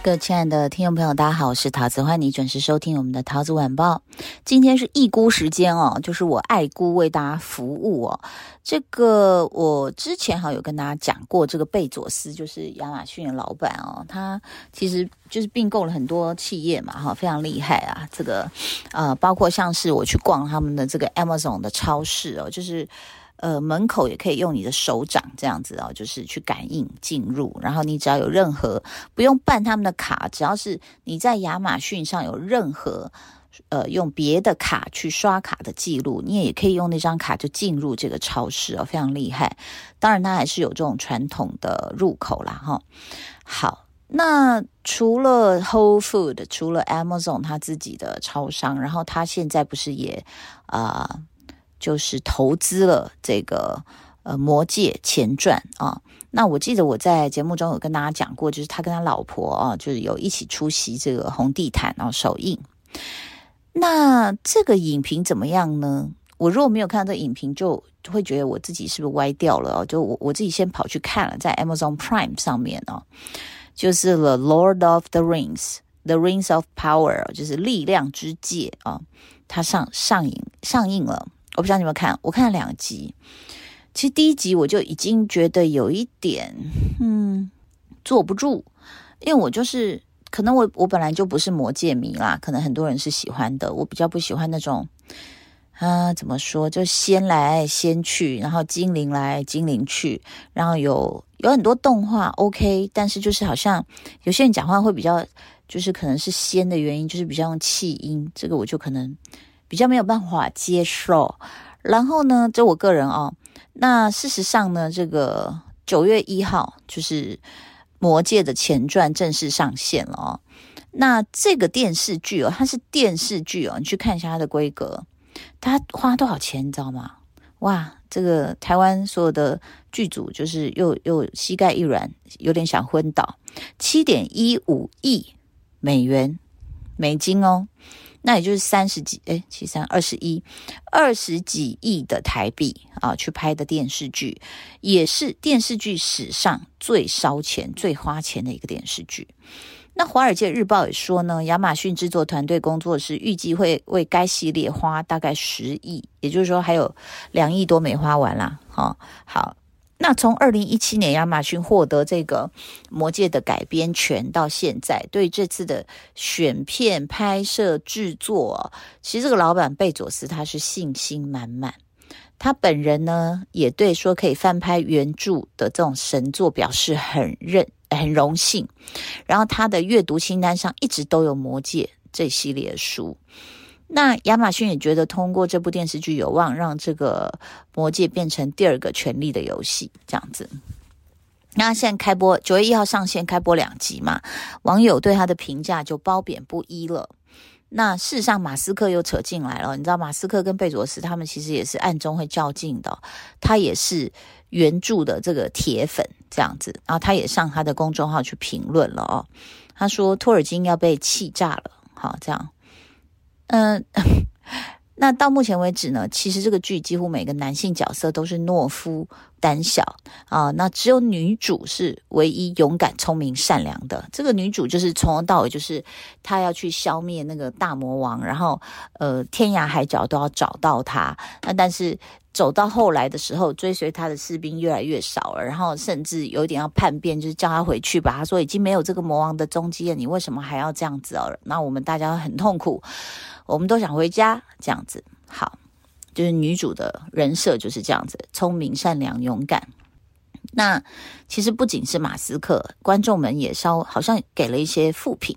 各位亲爱的听众朋友，大家好，我是桃子，欢迎你准时收听我们的桃子晚报。今天是易菇时间哦，就是我爱菇为大家服务哦。这个我之前好像有跟大家讲过，这个贝佐斯就是亚马逊的老板哦，他其实就是并购了很多企业嘛，哈，非常厉害啊。这个呃，包括像是我去逛他们的这个 Amazon 的超市哦，就是。呃，门口也可以用你的手掌这样子哦，就是去感应进入。然后你只要有任何不用办他们的卡，只要是你在亚马逊上有任何呃用别的卡去刷卡的记录，你也可以用那张卡就进入这个超市哦，非常厉害。当然，它还是有这种传统的入口啦哈。好，那除了 Whole Food，除了 Amazon 它自己的超商，然后它现在不是也啊？就是投资了这个呃《魔戒前传》啊，那我记得我在节目中有跟大家讲过，就是他跟他老婆啊，就是有一起出席这个红地毯啊首映。那这个影评怎么样呢？我如果没有看到这影评，就会觉得我自己是不是歪掉了哦？就我我自己先跑去看了，在 Amazon Prime 上面哦，就是《The Lord of the Rings》，《The Rings of Power》，就是力量之戒啊，它上上映上映了。我不知道你有没有看，我看了两集。其实第一集我就已经觉得有一点，嗯，坐不住，因为我就是可能我我本来就不是魔戒迷啦，可能很多人是喜欢的，我比较不喜欢那种，啊，怎么说，就仙来仙去，然后精灵来精灵去，然后有有很多动画 OK，但是就是好像有些人讲话会比较，就是可能是仙的原因，就是比较用气音，这个我就可能。比较没有办法接受，然后呢，就我个人哦，那事实上呢，这个九月一号就是《魔戒》的前传正式上线了哦。那这个电视剧哦，它是电视剧哦，你去看一下它的规格，它花多少钱你知道吗？哇，这个台湾所有的剧组就是又又膝盖一软，有点想昏倒，七点一五亿美元美金哦。那也就是三十几，诶，七三二十一，二十几亿的台币啊，去拍的电视剧，也是电视剧史上最烧钱、最花钱的一个电视剧。那《华尔街日报》也说呢，亚马逊制作团队工作室预计会为该系列花大概十亿，也就是说还有两亿多没花完啦。哈，好。那从二零一七年亚马逊获得这个《魔戒》的改编权到现在，对这次的选片、拍摄、制作，其实这个老板贝佐斯他是信心满满。他本人呢，也对说可以翻拍原著的这种神作表示很认很荣幸。然后他的阅读清单上一直都有《魔戒》这系列书。那亚马逊也觉得通过这部电视剧有望让这个魔戒变成第二个权力的游戏这样子。那现在开播九月一号上线开播两集嘛，网友对他的评价就褒贬不一了。那事实上马斯克又扯进来了，你知道马斯克跟贝佐斯他们其实也是暗中会较劲的，他也是原著的这个铁粉这样子，然后他也上他的公众号去评论了哦，他说托尔金要被气炸了，好这样。嗯，那到目前为止呢，其实这个剧几乎每个男性角色都是懦夫、胆小啊，那只有女主是唯一勇敢、聪明、善良的。这个女主就是从头到尾就是她要去消灭那个大魔王，然后呃天涯海角都要找到她。那但是走到后来的时候，追随他的士兵越来越少了，然后甚至有点要叛变，就是叫他回去吧。他说已经没有这个魔王的踪迹了，你为什么还要这样子哦？那我们大家很痛苦。我们都想回家，这样子好，就是女主的人设就是这样子，聪明、善良、勇敢。那其实不仅是马斯克，观众们也稍好像给了一些负评。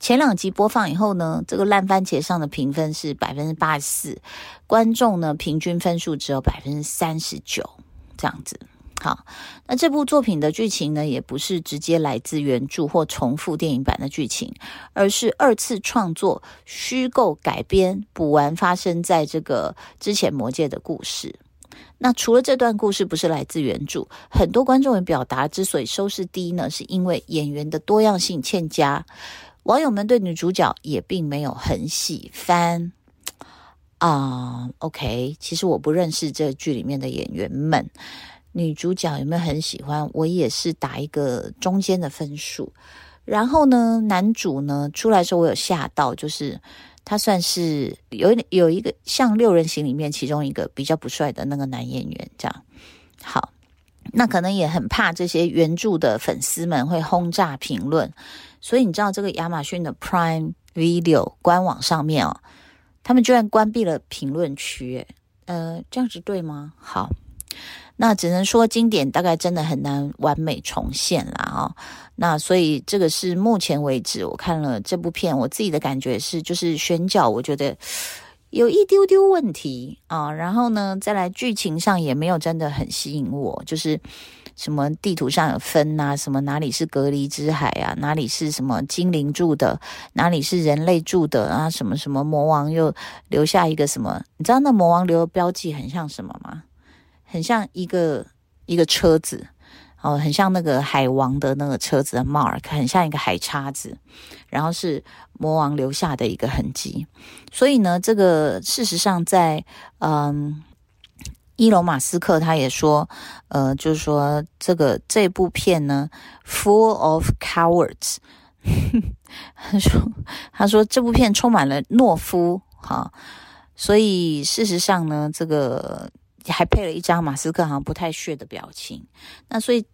前两集播放以后呢，这个烂番茄上的评分是百分之八十四，观众呢平均分数只有百分之三十九，这样子。好，那这部作品的剧情呢，也不是直接来自原著或重复电影版的剧情，而是二次创作、虚构改编、补完发生在这个之前魔界的故事。那除了这段故事不是来自原著，很多观众也表达之所以收视低呢，是因为演员的多样性欠佳。网友们对女主角也并没有很喜欢啊。OK，其实我不认识这剧里面的演员们，女主角有没有很喜欢？我也是打一个中间的分数。然后呢，男主呢出来的时候，我有吓到，就是。他算是有有一个像六人行里面其中一个比较不帅的那个男演员，这样好，那可能也很怕这些原著的粉丝们会轰炸评论，所以你知道这个亚马逊的 Prime Video 官网上面哦，他们居然关闭了评论区，呃，这样子对吗？好。那只能说经典大概真的很难完美重现啦啊、哦！那所以这个是目前为止我看了这部片，我自己的感觉是，就是选角我觉得有一丢丢问题啊。然后呢，再来剧情上也没有真的很吸引我，就是什么地图上有分啊，什么哪里是隔离之海啊，哪里是什么精灵住的，哪里是人类住的啊，什么什么魔王又留下一个什么？你知道那魔王留的标记很像什么吗？很像一个一个车子，哦，很像那个海王的那个车子的 mark，很像一个海叉子，然后是魔王留下的一个痕迹。所以呢，这个事实上在嗯，伊隆马斯克他也说，呃，就是说这个这部片呢，full of cowards，他说他说这部片充满了懦夫，哈，所以事实上呢，这个。还配了一张马斯克好像不太屑的表情，那所以，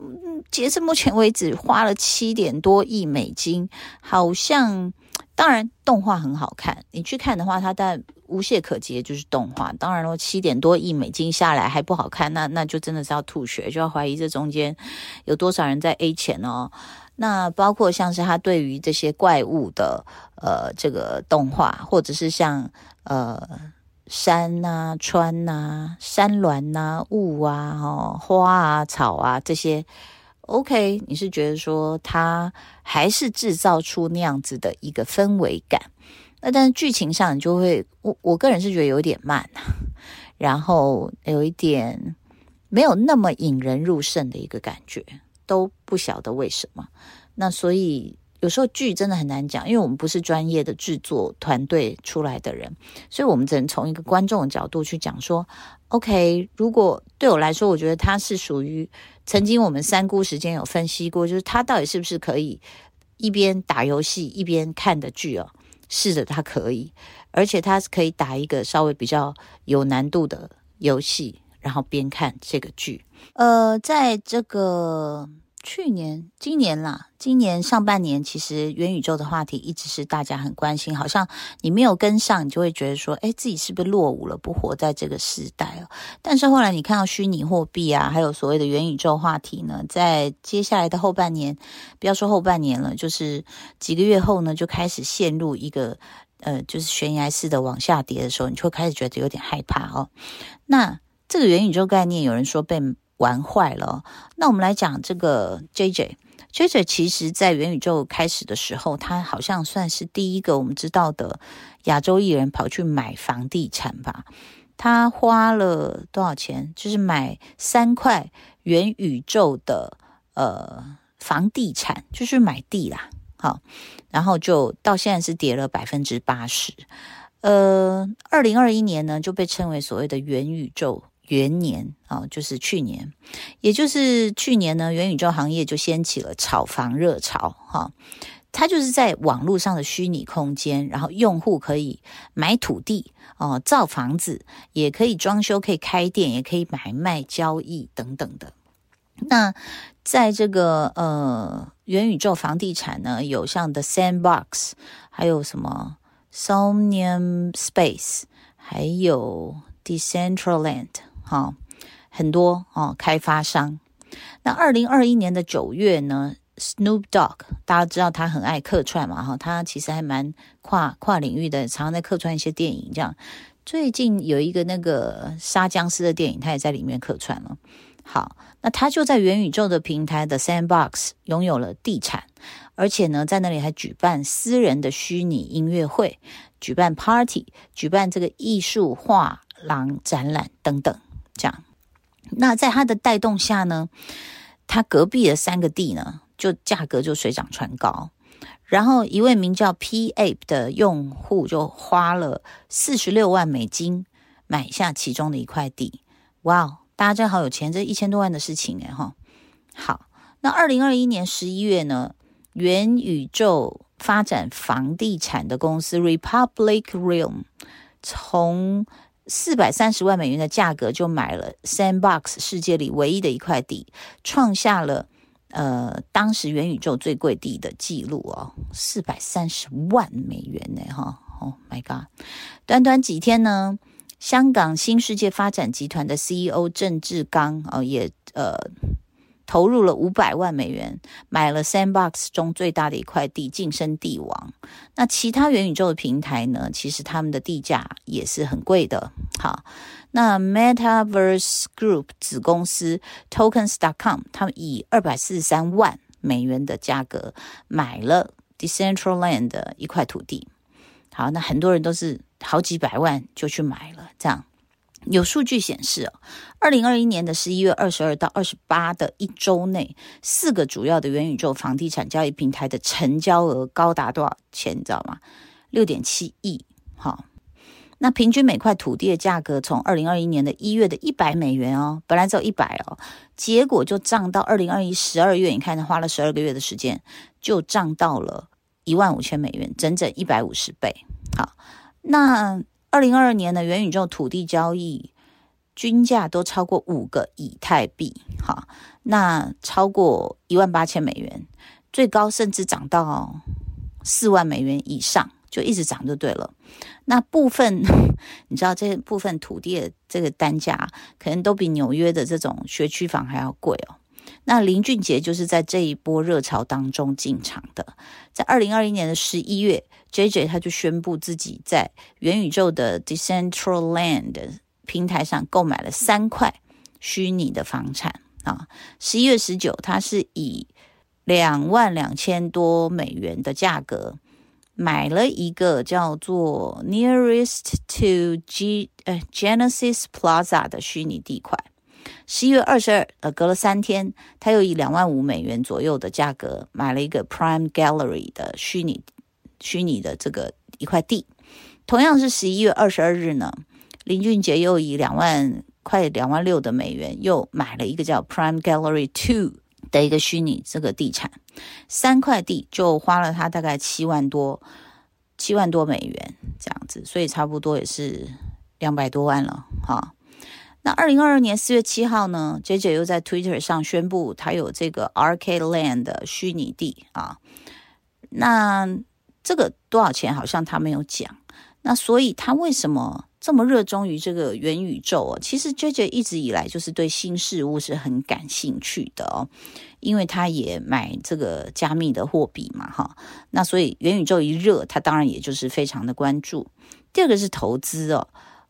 嗯，截至目前为止花了七点多亿美金，好像当然动画很好看，你去看的话，它但无懈可击，就是动画。当然了，七点多亿美金下来还不好看，那那就真的是要吐血，就要怀疑这中间有多少人在 A 钱哦。那包括像是他对于这些怪物的呃这个动画，或者是像呃。山呐、川呐、山峦呐、雾啊、哦、花啊、草啊这些，OK，你是觉得说它还是制造出那样子的一个氛围感？那但是剧情上你就会，我我个人是觉得有点慢，然后有一点没有那么引人入胜的一个感觉，都不晓得为什么。那所以。有时候剧真的很难讲，因为我们不是专业的制作团队出来的人，所以我们只能从一个观众的角度去讲说，OK，如果对我来说，我觉得它是属于曾经我们三姑时间有分析过，就是它到底是不是可以一边打游戏一边看的剧哦？是的，它可以，而且它是可以打一个稍微比较有难度的游戏，然后边看这个剧。呃，在这个。去年、今年啦，今年上半年其实元宇宙的话题一直是大家很关心，好像你没有跟上，你就会觉得说，哎，自己是不是落伍了，不活在这个时代了。但是后来你看到虚拟货币啊，还有所谓的元宇宙话题呢，在接下来的后半年，不要说后半年了，就是几个月后呢，就开始陷入一个呃，就是悬崖式的往下跌的时候，你就会开始觉得有点害怕哦。那这个元宇宙概念，有人说被。玩坏了。那我们来讲这个 JJ。JJ 其实在元宇宙开始的时候，他好像算是第一个我们知道的亚洲艺人跑去买房地产吧。他花了多少钱？就是买三块元宇宙的呃房地产，就是买地啦。好，然后就到现在是跌了百分之八十。呃，二零二一年呢就被称为所谓的元宇宙。元年啊，就是去年，也就是去年呢，元宇宙行业就掀起了炒房热潮哈。它就是在网络上的虚拟空间，然后用户可以买土地哦，造房子，也可以装修，可以开店，也可以买卖交易等等的。那在这个呃元宇宙房地产呢，有像 The Sandbox，还有什么 Somnium Space，还有 Decentraland。好，很多哦，开发商。那二零二一年的九月呢，Snoop Dogg，大家知道他很爱客串嘛，哈，他其实还蛮跨跨领域的，常常在客串一些电影。这样，最近有一个那个杀僵尸的电影，他也在里面客串了。好，那他就在元宇宙的平台的 Sandbox 拥有了地产，而且呢，在那里还举办私人的虚拟音乐会，举办 Party，举办这个艺术画廊展览等等。这样。那在它的带动下呢，它隔壁的三个地呢，就价格就水涨船高。然后一位名叫 PA 的用户就花了四十六万美金买下其中的一块地。哇，大家真好有钱，这一千多万的事情哎哈。好，那二零二一年十一月呢，元宇宙发展房地产的公司 Republic Realm 从四百三十万美元的价格就买了 Sandbox 世界里唯一的一块地，创下了呃当时元宇宙最贵地的记录哦，四百三十万美元呢哈，Oh my god！短短几天呢，香港新世界发展集团的 CEO 郑志刚哦也呃。投入了五百万美元，买了 Sandbox 中最大的一块地，晋升地王。那其他元宇宙的平台呢？其实他们的地价也是很贵的。好，那 Metaverse Group 子公司 Tokens.com，他们以二百四十三万美元的价格买了 Decentraland 的一块土地。好，那很多人都是好几百万就去买了，这样。有数据显示，二零二一年的十一月二十二到二十八的一周内，四个主要的元宇宙房地产交易平台的成交额高达多少钱？你知道吗？六点七亿。好，那平均每块土地的价格从二零二一年的一月的一百美元哦，本来只有一百哦，结果就涨到二零二一十二月，你看，花了十二个月的时间，就涨到了一万五千美元，整整一百五十倍。好，那。二零二二年的元宇宙土地交易均价都超过五个以太币，哈，那超过一万八千美元，最高甚至涨到四万美元以上，就一直涨就对了。那部分 你知道，这部分土地的这个单价可能都比纽约的这种学区房还要贵哦。那林俊杰就是在这一波热潮当中进场的，在二零二一年的十一月，JJ 他就宣布自己在元宇宙的 Decentraland 平台上购买了三块虚拟的房产啊。十一月十九，他是以两万两千多美元的价格买了一个叫做 Nearest to G 呃 Genesis Plaza 的虚拟地块。十一月二十二，呃，隔了三天，他又以两万五美元左右的价格买了一个 Prime Gallery 的虚拟虚拟的这个一块地。同样是十一月二十二日呢，林俊杰又以两万快两万六的美元又买了一个叫 Prime Gallery Two 的一个虚拟这个地产，三块地就花了他大概七万多七万多美元这样子，所以差不多也是两百多万了，哈。那二零二二年四月七号呢，JJ 又在 Twitter 上宣布他有这个 Arcade Land 的虚拟地啊。那这个多少钱？好像他没有讲。那所以他为什么这么热衷于这个元宇宙哦？其实 JJ 一直以来就是对新事物是很感兴趣的哦，因为他也买这个加密的货币嘛，哈。那所以元宇宙一热，他当然也就是非常的关注。第二个是投资哦。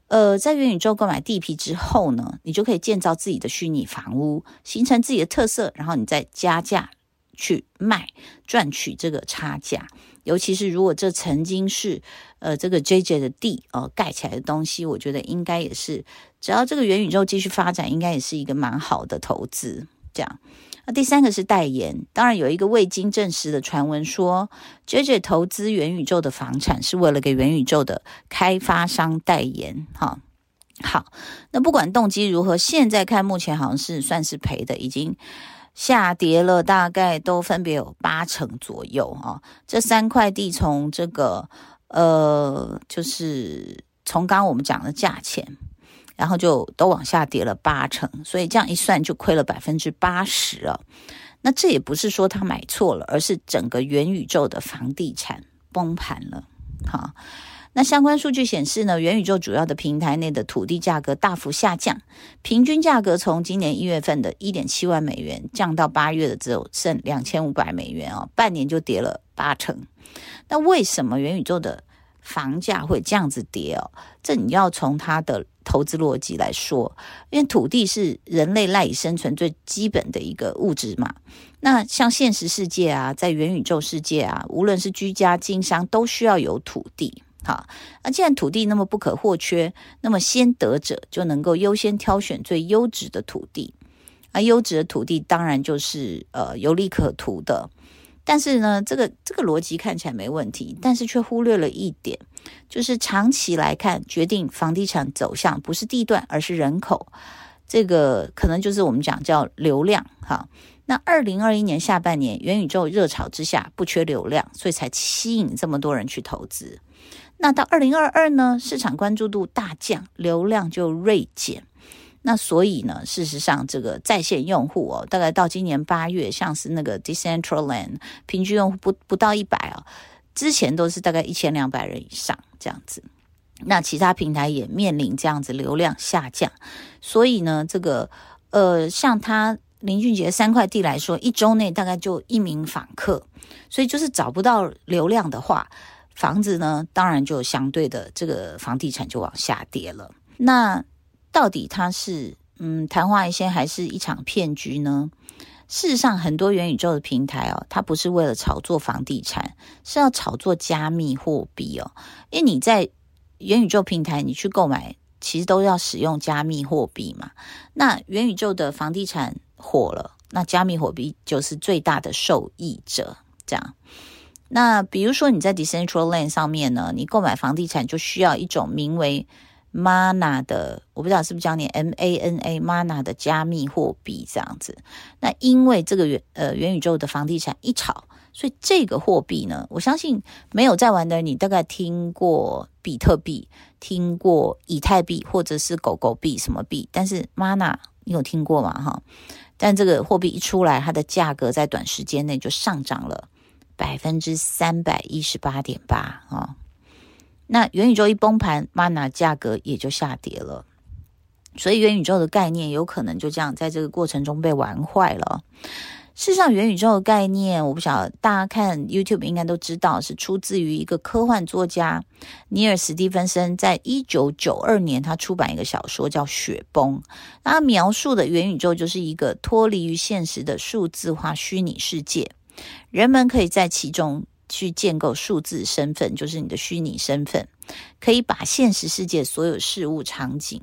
呃，在元宇宙购买地皮之后呢，你就可以建造自己的虚拟房屋，形成自己的特色，然后你再加价去卖，赚取这个差价。尤其是如果这曾经是呃这个 JJ 的地呃，盖起来的东西，我觉得应该也是，只要这个元宇宙继续发展，应该也是一个蛮好的投资。这样。那第三个是代言，当然有一个未经证实的传闻说，JJ 投资元宇宙的房产是为了给元宇宙的开发商代言。哈，好，那不管动机如何，现在看目前好像是算是赔的，已经下跌了，大概都分别有八成左右啊。这三块地从这个呃，就是从刚刚我们讲的价钱。然后就都往下跌了八成，所以这样一算就亏了百分之八十了。那这也不是说他买错了，而是整个元宇宙的房地产崩盘了。好，那相关数据显示呢，元宇宙主要的平台内的土地价格大幅下降，平均价格从今年一月份的一点七万美元降到八月的只有剩两千五百美元哦，半年就跌了八成。那为什么元宇宙的房价会这样子跌哦？这你要从它的投资逻辑来说，因为土地是人类赖以生存最基本的一个物质嘛。那像现实世界啊，在元宇宙世界啊，无论是居家经商都需要有土地。好，那既然土地那么不可或缺，那么先得者就能够优先挑选最优质的土地。而优质的土地当然就是呃有利可图的。但是呢，这个这个逻辑看起来没问题，但是却忽略了一点，就是长期来看，决定房地产走向不是地段，而是人口。这个可能就是我们讲叫流量哈。那二零二一年下半年元宇宙热潮之下，不缺流量，所以才吸引这么多人去投资。那到二零二二呢，市场关注度大降，流量就锐减。那所以呢，事实上，这个在线用户哦，大概到今年八月，像是那个 Decentraland 平均用户不不到一百啊，之前都是大概一千两百人以上这样子。那其他平台也面临这样子流量下降，所以呢，这个呃，像他林俊杰三块地来说，一周内大概就一名访客，所以就是找不到流量的话，房子呢，当然就相对的这个房地产就往下跌了。那到底它是嗯昙花一现还是一场骗局呢？事实上，很多元宇宙的平台哦，它不是为了炒作房地产，是要炒作加密货币哦。因为你在元宇宙平台你去购买，其实都要使用加密货币嘛。那元宇宙的房地产火了，那加密货币就是最大的受益者。这样，那比如说你在 Decentraland 上面呢，你购买房地产就需要一种名为 Mana 的，我不知道是不是叫念 M A N A Mana 的加密货币这样子。那因为这个元呃元宇宙的房地产一炒，所以这个货币呢，我相信没有在玩的你大概听过比特币、听过以太币或者是狗狗币什么币，但是 Mana 你有听过吗？哈，但这个货币一出来，它的价格在短时间内就上涨了百分之三百一十八点八啊。那元宇宙一崩盘，Mana 价格也就下跌了，所以元宇宙的概念有可能就这样在这个过程中被玩坏了。事实上，元宇宙的概念，我不晓得大家看 YouTube 应该都知道，是出自于一个科幻作家尼尔·史蒂芬森，在一九九二年他出版一个小说叫《雪崩》，他描述的元宇宙就是一个脱离于现实的数字化虚拟世界，人们可以在其中。去建构数字身份，就是你的虚拟身份，可以把现实世界所有事物场景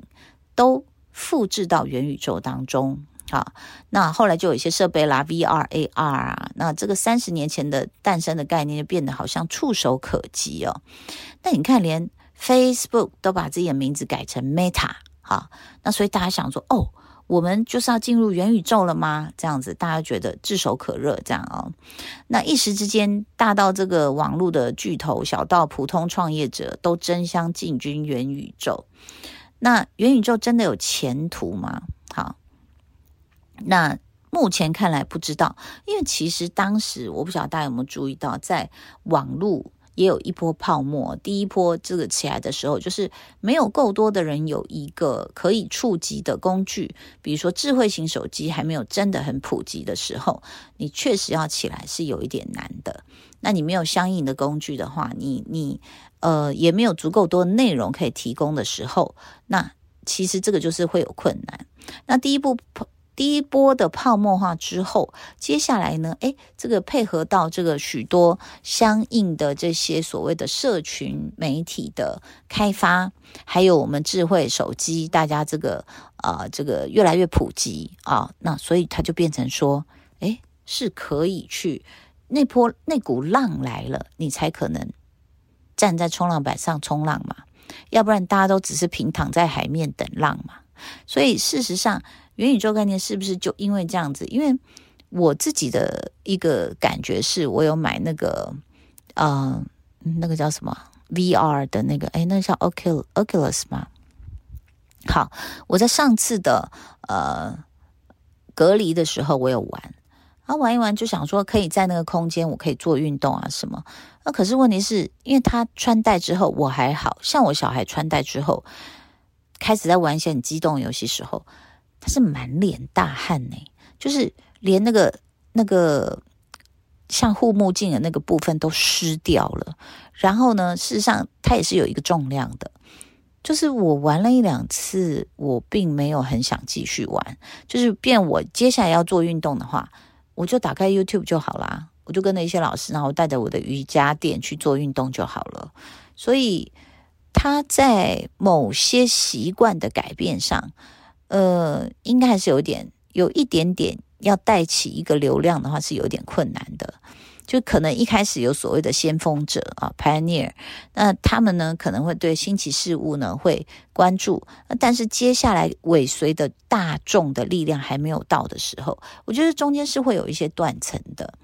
都复制到元宇宙当中。好，那后来就有一些设备啦，VR、AR 啊，那这个三十年前的诞生的概念就变得好像触手可及哦。那你看，连 Facebook 都把自己的名字改成 Meta，好，那所以大家想说，哦。我们就是要进入元宇宙了吗？这样子大家觉得炙手可热，这样哦。那一时之间，大到这个网络的巨头，小到普通创业者，都争相进军元宇宙。那元宇宙真的有前途吗？好，那目前看来不知道，因为其实当时我不晓得大家有没有注意到，在网络。也有一波泡沫，第一波这个起来的时候，就是没有够多的人有一个可以触及的工具，比如说智慧型手机还没有真的很普及的时候，你确实要起来是有一点难的。那你没有相应的工具的话，你你呃也没有足够多内容可以提供的时候，那其实这个就是会有困难。那第一步。第一波的泡沫化之后，接下来呢？诶，这个配合到这个许多相应的这些所谓的社群媒体的开发，还有我们智慧手机，大家这个啊、这个越来越普及啊，那所以它就变成说，诶，是可以去那波那股浪来了，你才可能站在冲浪板上冲浪嘛，要不然大家都只是平躺在海面等浪嘛。所以事实上。元宇宙概念是不是就因为这样子？因为我自己的一个感觉是，我有买那个呃，那个叫什么 VR 的那个，诶，那个叫 Oculus Oculus 吗？好，我在上次的呃隔离的时候，我有玩，啊，玩一玩就想说可以在那个空间，我可以做运动啊什么。那可是问题是，因为他穿戴之后我还好，像我小孩穿戴之后，开始在玩一些很激动游戏时候。他是满脸大汗呢，就是连那个那个像护目镜的那个部分都湿掉了。然后呢，事实上它也是有一个重量的。就是我玩了一两次，我并没有很想继续玩。就是变我接下来要做运动的话，我就打开 YouTube 就好啦。我就跟着一些老师，然后带着我的瑜伽垫去做运动就好了。所以他在某些习惯的改变上，呃，应该还是有点有一点点要带起一个流量的话，是有点困难的。就可能一开始有所谓的先锋者啊，pioneer，那他们呢可能会对新奇事物呢会关注，但是接下来尾随的大众的力量还没有到的时候，我觉得中间是会有一些断层的。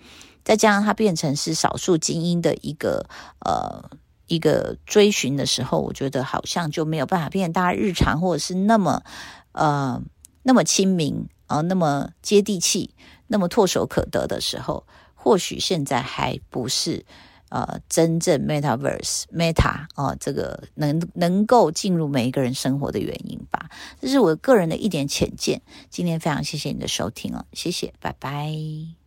再加上它变成是少数精英的一个呃一个追寻的时候，我觉得好像就没有办法变成大家日常或者是那么呃那么亲民啊，那么接地气，那么唾手可得的时候。或许现在还不是呃真正 Metaverse Meta 啊、呃，这个能能够进入每一个人生活的原因吧。这是我个人的一点浅见。今天非常谢谢你的收听哦，谢谢，拜拜。